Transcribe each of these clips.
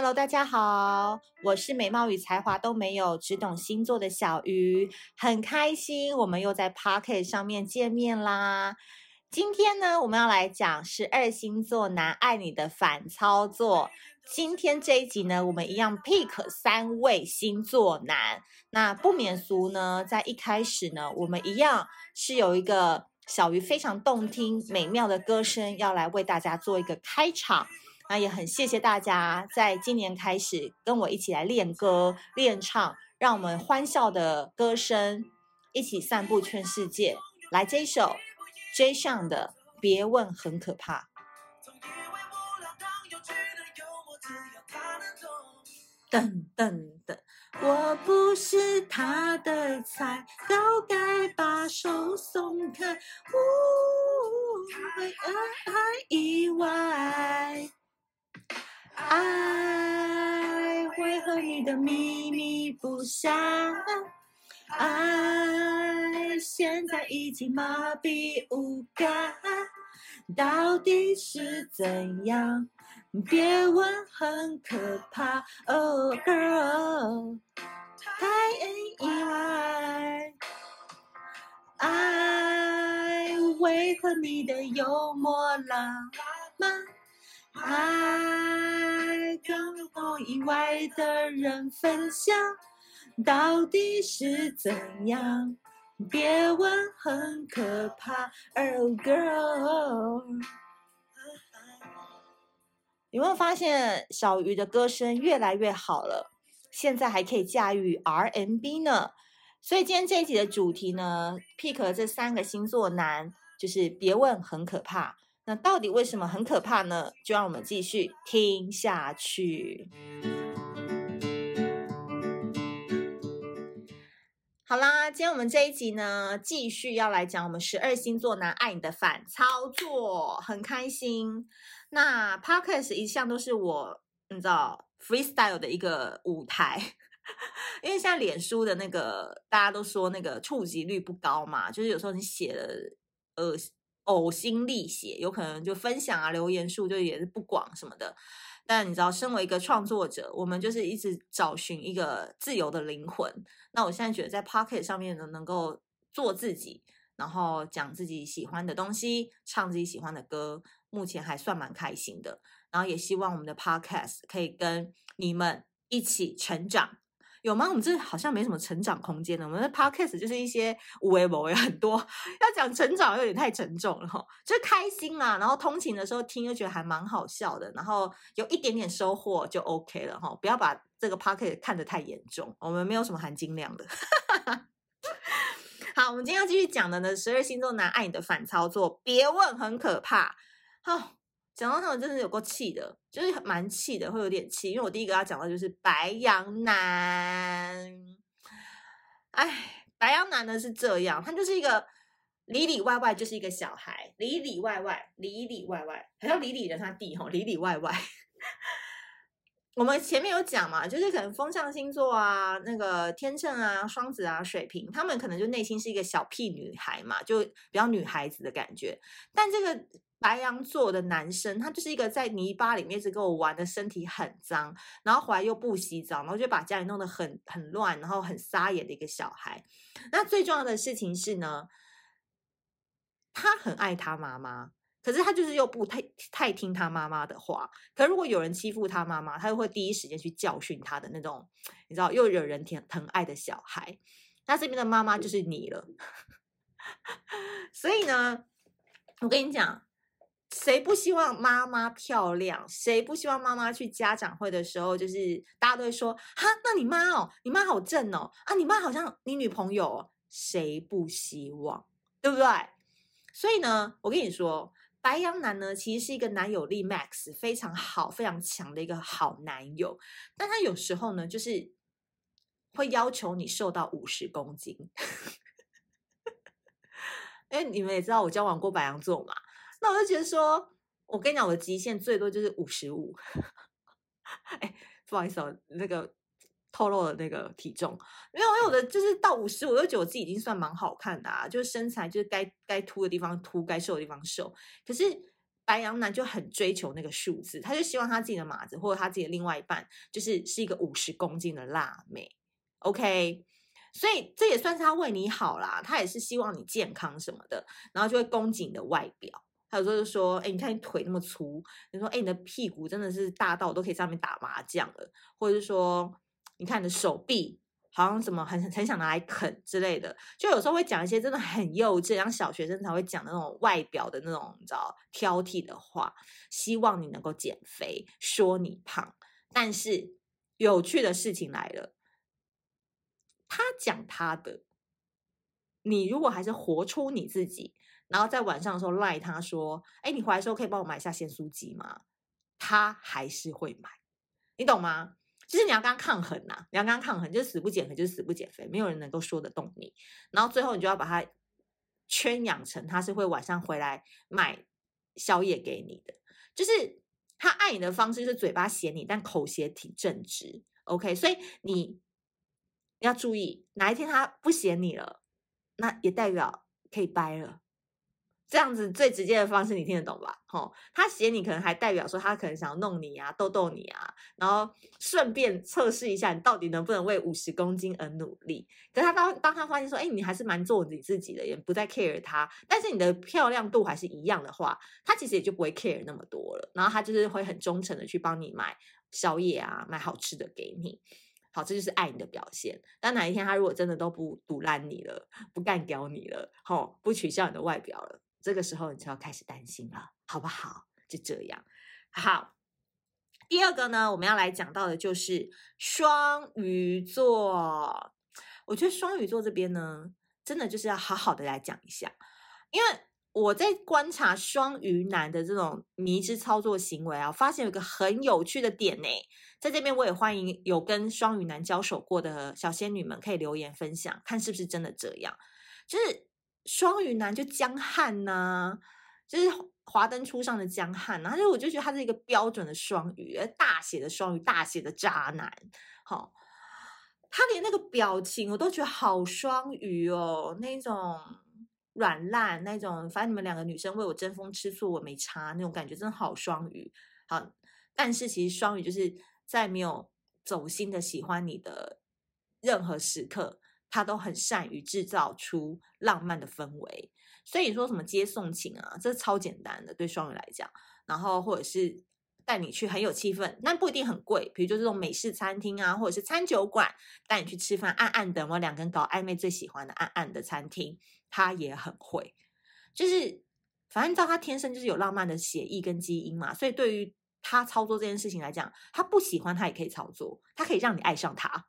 Hello，大家好，我是美貌与才华都没有，只懂星座的小鱼，很开心我们又在 Pocket 上面见面啦。今天呢，我们要来讲十二星座男爱你的反操作。今天这一集呢，我们一样 pick 三位星座男。那不免俗呢，在一开始呢，我们一样是有一个小鱼非常动听美妙的歌声，要来为大家做一个开场。那也很谢谢大家，在今年开始跟我一起来练歌、练唱，让我们欢笑的歌声一起散布全世界。来这一首 J 上的《别问很可怕》。噔噔噔，我不是他的菜，早该把手松开。呜，为爱意外。爱会和你的秘密不详，爱现在已经麻痹无感，到底是怎样？别问，很可怕。Oh girl，太意外，爱为何你的幽默浪漫，爱。跟我以外的人分享，到底是怎样？别问，很可怕。Oh girl，有没有发现小鱼的歌声越来越好了？现在还可以驾驭 RMB 呢。所以今天这一集的主题呢，pick 了这三个星座男，就是别问，很可怕。那到底为什么很可怕呢？就让我们继续听下去。好啦，今天我们这一集呢，继续要来讲我们十二星座男爱你的反操作，很开心。那 Podcast 一向都是我你知道 freestyle 的一个舞台，因为现在脸书的那个大家都说那个触及率不高嘛，就是有时候你写了呃。呕心沥血，有可能就分享啊，留言数就也是不广什么的。但你知道，身为一个创作者，我们就是一直找寻一个自由的灵魂。那我现在觉得在 Pocket 上面呢，能够做自己，然后讲自己喜欢的东西，唱自己喜欢的歌，目前还算蛮开心的。然后也希望我们的 Podcast 可以跟你们一起成长。有吗？我们这好像没什么成长空间呢。我们的 podcast 就是一些无为某为很多，要讲成长有点太沉重了哈。就开心啊，然后通勤的时候听又觉得还蛮好笑的，然后有一点点收获就 OK 了哈。不要把这个 podcast 看得太严重，我们没有什么含金量的。好，我们今天要继续讲的呢，十二星座男爱你的反操作，别问很可怕。好。讲到他们真是有够气的，就是蛮气的，会有点气。因为我第一个要讲的就是白羊男，哎，白羊男呢是这样，他就是一个里里外外就是一个小孩，里里外外，里里外外，还要里里人他弟吼，里里外外。我们前面有讲嘛，就是可能风象星座啊，那个天秤啊、双子啊、水瓶，他们可能就内心是一个小屁女孩嘛，就比较女孩子的感觉，但这个。白羊座的男生，他就是一个在泥巴里面一直跟我玩的，身体很脏，然后回来又不洗澡，然后就把家里弄得很很乱，然后很撒野的一个小孩。那最重要的事情是呢，他很爱他妈妈，可是他就是又不太太听他妈妈的话。可如果有人欺负他妈妈，他又会第一时间去教训他的那种，你知道，又惹人疼疼爱的小孩。那这边的妈妈就是你了。所以呢，我跟你讲。谁不希望妈妈漂亮？谁不希望妈妈去家长会的时候，就是大家都会说：“哈，那你妈哦，你妈好正哦，啊，你妈好像你女朋友哦。”谁不希望？对不对？所以呢，我跟你说，白羊男呢，其实是一个男友力 max 非常好、非常强的一个好男友，但他有时候呢，就是会要求你瘦到五十公斤。哎你们也知道，我交往过白羊座嘛。那我就觉得说，我跟你讲，我的极限最多就是五十五。哎，不好意思哦，那个透露了那个体重，没有，因为我的就是到五十，我就觉得我自己已经算蛮好看的啊，就是身材就是该该凸的地方凸，该瘦的地方瘦。可是白羊男就很追求那个数字，他就希望他自己的码子或者他自己的另外一半，就是是一个五十公斤的辣妹。OK，所以这也算是他为你好啦，他也是希望你健康什么的，然后就会攻击你的外表。还有时候就说，哎，你看你腿那么粗，你说，哎，你的屁股真的是大到我都可以上面打麻将了，或者是说，你看你的手臂。好像什么很很想拿来啃之类的，就有时候会讲一些真的很幼稚，像小学生才会讲的那种外表的那种你知道挑剔的话，希望你能够减肥，说你胖。但是有趣的事情来了，他讲他的，你如果还是活出你自己，然后在晚上的时候赖他说，哎，你回来的时候可以帮我买一下咸酥鸡吗？他还是会买，你懂吗？就是你要跟他抗衡呐、啊，你要跟他抗衡，就是死不减肥，就是死不减肥，没有人能够说得动你。然后最后你就要把他圈养成他是会晚上回来买宵夜给你的，就是他爱你的方式是嘴巴嫌你，但口嫌挺正直。OK，所以你要注意，哪一天他不嫌你了，那也代表可以掰了。这样子最直接的方式，你听得懂吧？吼，他写你，可能还代表说他可能想要弄你啊，逗逗你啊，然后顺便测试一下你到底能不能为五十公斤而努力。可他当当他发现说，哎，你还是蛮做你自己的，也不再 care 他，但是你的漂亮度还是一样的话，他其实也就不会 care 那么多了。然后他就是会很忠诚的去帮你买宵夜啊，买好吃的给你。好，这就是爱你的表现。但哪一天他如果真的都不赌烂你了，不干掉你了，吼，不取笑你的外表了。这个时候你就要开始担心了，好不好？就这样。好，第二个呢，我们要来讲到的就是双鱼座。我觉得双鱼座这边呢，真的就是要好好的来讲一下，因为我在观察双鱼男的这种迷之操作行为啊，发现有一个很有趣的点呢。在这边我也欢迎有跟双鱼男交手过的小仙女们可以留言分享，看是不是真的这样，就是。双鱼男就江汉呐、就是华灯初上的江汉、啊，然后我就觉得他是一个标准的双鱼，大写的双鱼，大写的渣男。好，他连那个表情我都觉得好双鱼哦，那种软烂，那种反正你们两个女生为我争风吃醋，我没差那种感觉，真的好双鱼。好，但是其实双鱼就是在没有走心的喜欢你的任何时刻。他都很善于制造出浪漫的氛围，所以说什么接送情啊，这超简单的，对双鱼来讲。然后或者是带你去很有气氛，但不一定很贵，比如就这种美式餐厅啊，或者是餐酒馆，带你去吃饭，暗暗的，我两个人搞暧昧最喜欢的暗暗的餐厅，他也很会。就是反正照他天生就是有浪漫的血液跟基因嘛，所以对于他操作这件事情来讲，他不喜欢他也可以操作，他可以让你爱上他。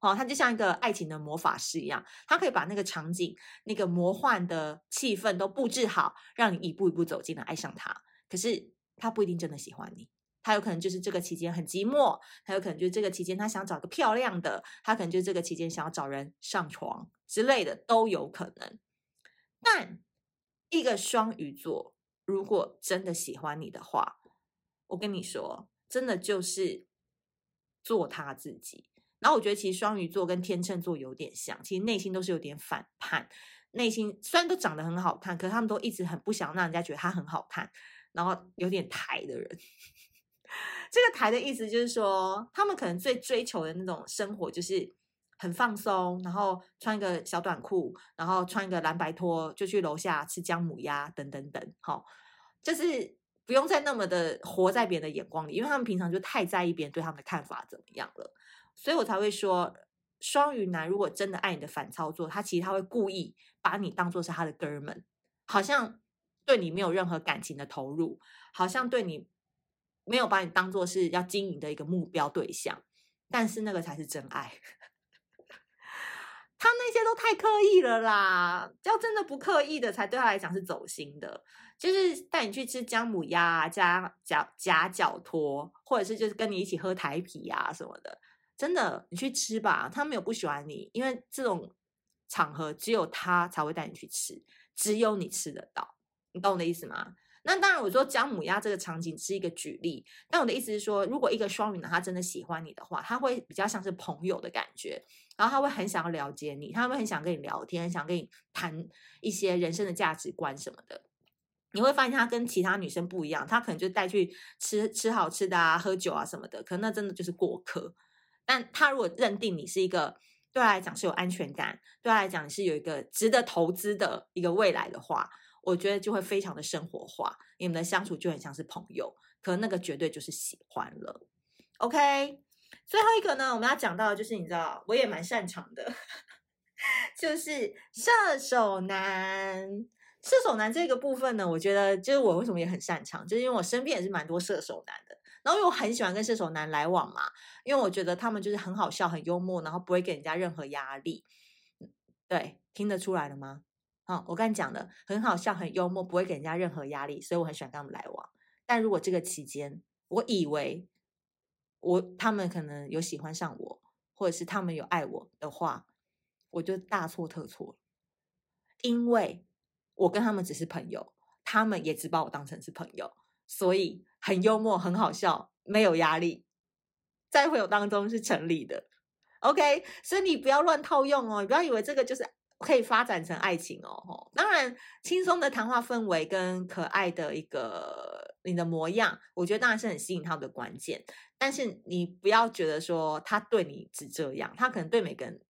哦，他就像一个爱情的魔法师一样，他可以把那个场景、那个魔幻的气氛都布置好，让你一步一步走进来爱上他。可是他不一定真的喜欢你，他有可能就是这个期间很寂寞，他有可能就是这个期间他想找个漂亮的，他可能就是这个期间想要找人上床之类的都有可能。但一个双鱼座如果真的喜欢你的话，我跟你说，真的就是做他自己。然后我觉得其实双鱼座跟天秤座有点像，其实内心都是有点反叛，内心虽然都长得很好看，可是他们都一直很不想让人家觉得他很好看，然后有点抬的人。这个抬的意思就是说，他们可能最追求的那种生活就是很放松，然后穿一个小短裤，然后穿一个蓝白拖就去楼下吃姜母鸭等等等，好，就是不用再那么的活在别人的眼光里，因为他们平常就太在意别人对他们的看法怎么样了。所以我才会说，双鱼男如果真的爱你的反操作，他其实他会故意把你当做是他的哥们，好像对你没有任何感情的投入，好像对你没有把你当做是要经营的一个目标对象，但是那个才是真爱。他那些都太刻意了啦，要真的不刻意的，才对他来讲是走心的，就是带你去吃姜母鸭、加夹夹脚托，或者是就是跟你一起喝台啤啊什么的。真的，你去吃吧。他没有不喜欢你，因为这种场合只有他才会带你去吃，只有你吃得到。你懂我的意思吗？那当然，我说姜母鸭这个场景是一个举例。但我的意思是说，如果一个双鱼男他真的喜欢你的话，他会比较像是朋友的感觉，然后他会很想要了解你，他会很想跟你聊天，想跟你谈一些人生的价值观什么的。你会发现他跟其他女生不一样，他可能就带去吃吃好吃的啊，喝酒啊什么的，可那真的就是过客。但他如果认定你是一个对他来讲是有安全感，对他来讲是有一个值得投资的一个未来的话，我觉得就会非常的生活化，你们的相处就很像是朋友，可那个绝对就是喜欢了。OK，最后一个呢，我们要讲到的就是你知道，我也蛮擅长的，就是射手男。射手男这个部分呢，我觉得就是我为什么也很擅长，就是因为我身边也是蛮多射手男的，然后因为我很喜欢跟射手男来往嘛，因为我觉得他们就是很好笑、很幽默，然后不会给人家任何压力。对，听得出来了吗？好，我刚才讲的很好笑、很幽默，不会给人家任何压力，所以我很喜欢跟他们来往。但如果这个期间，我以为我他们可能有喜欢上我，或者是他们有爱我的话，我就大错特错，因为。我跟他们只是朋友，他们也只把我当成是朋友，所以很幽默、很好笑，没有压力，在朋友当中是成立的。OK，所以你不要乱套用哦，你不要以为这个就是可以发展成爱情哦。当然，轻松的谈话氛围跟可爱的一个你的模样，我觉得当然是很吸引他们的关键。但是你不要觉得说他对你只这样，他可能对每个人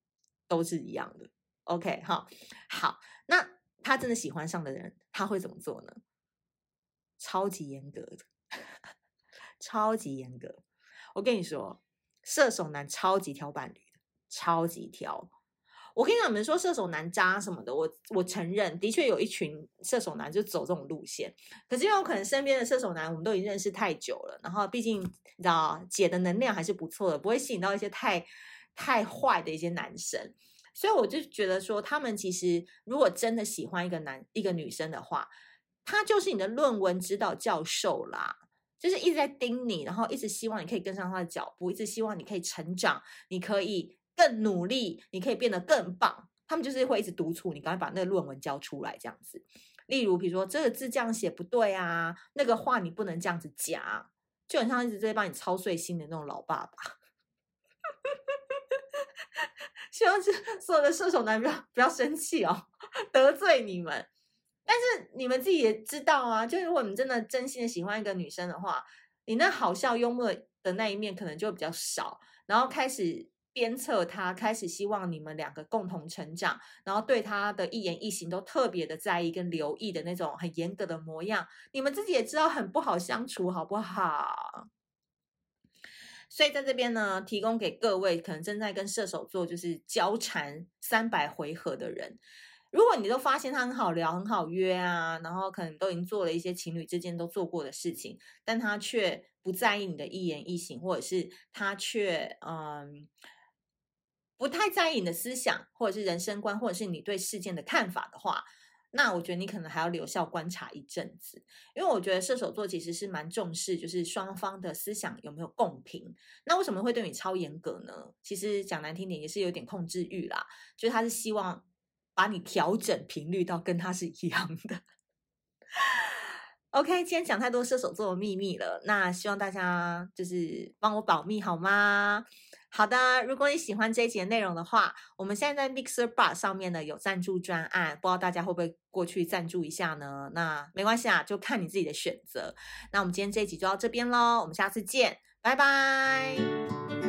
都是一样的。OK，哈，好，那。他真的喜欢上的人，他会怎么做呢？超级严格的，超级严格。我跟你说，射手男超级挑伴侣的，超级挑。我跟你们说，射手男渣什么的，我我承认，的确有一群射手男就走这种路线。可是因为我可能身边的射手男，我们都已经认识太久了，然后毕竟你知道，姐的能量还是不错的，不会吸引到一些太太坏的一些男生。所以我就觉得说，他们其实如果真的喜欢一个男一个女生的话，他就是你的论文指导教授啦，就是一直在盯你，然后一直希望你可以跟上他的脚步，一直希望你可以成长，你可以更努力，你可以变得更棒。他们就是会一直督促你，赶快把那个论文交出来这样子。例如，比如说这个字这样写不对啊，那个话你不能这样子讲，就很像一直在帮你操碎心的那种老爸爸。希望是所有的射手男不要不要生气哦，得罪你们。但是你们自己也知道啊，就如果你真的真心的喜欢一个女生的话，你那好笑幽默的那一面可能就比较少，然后开始鞭策她，开始希望你们两个共同成长，然后对她的一言一行都特别的在意跟留意的那种很严格的模样，你们自己也知道很不好相处，好不好？所以在这边呢，提供给各位可能正在跟射手座就是交缠三百回合的人，如果你都发现他很好聊、很好约啊，然后可能都已经做了一些情侣之间都做过的事情，但他却不在意你的一言一行，或者是他却嗯不太在意你的思想，或者是人生观，或者是你对事件的看法的话。那我觉得你可能还要留校观察一阵子，因为我觉得射手座其实是蛮重视，就是双方的思想有没有共频。那为什么会对你超严格呢？其实讲难听点也是有点控制欲啦，就是他是希望把你调整频率到跟他是一样的。OK，今天讲太多射手座的秘密了，那希望大家就是帮我保密好吗？好的，如果你喜欢这一集内容的话，我们现在在 Mixer Bar 上面呢有赞助专案，不知道大家会不会过去赞助一下呢？那没关系啊，就看你自己的选择。那我们今天这一集就到这边喽，我们下次见，拜拜。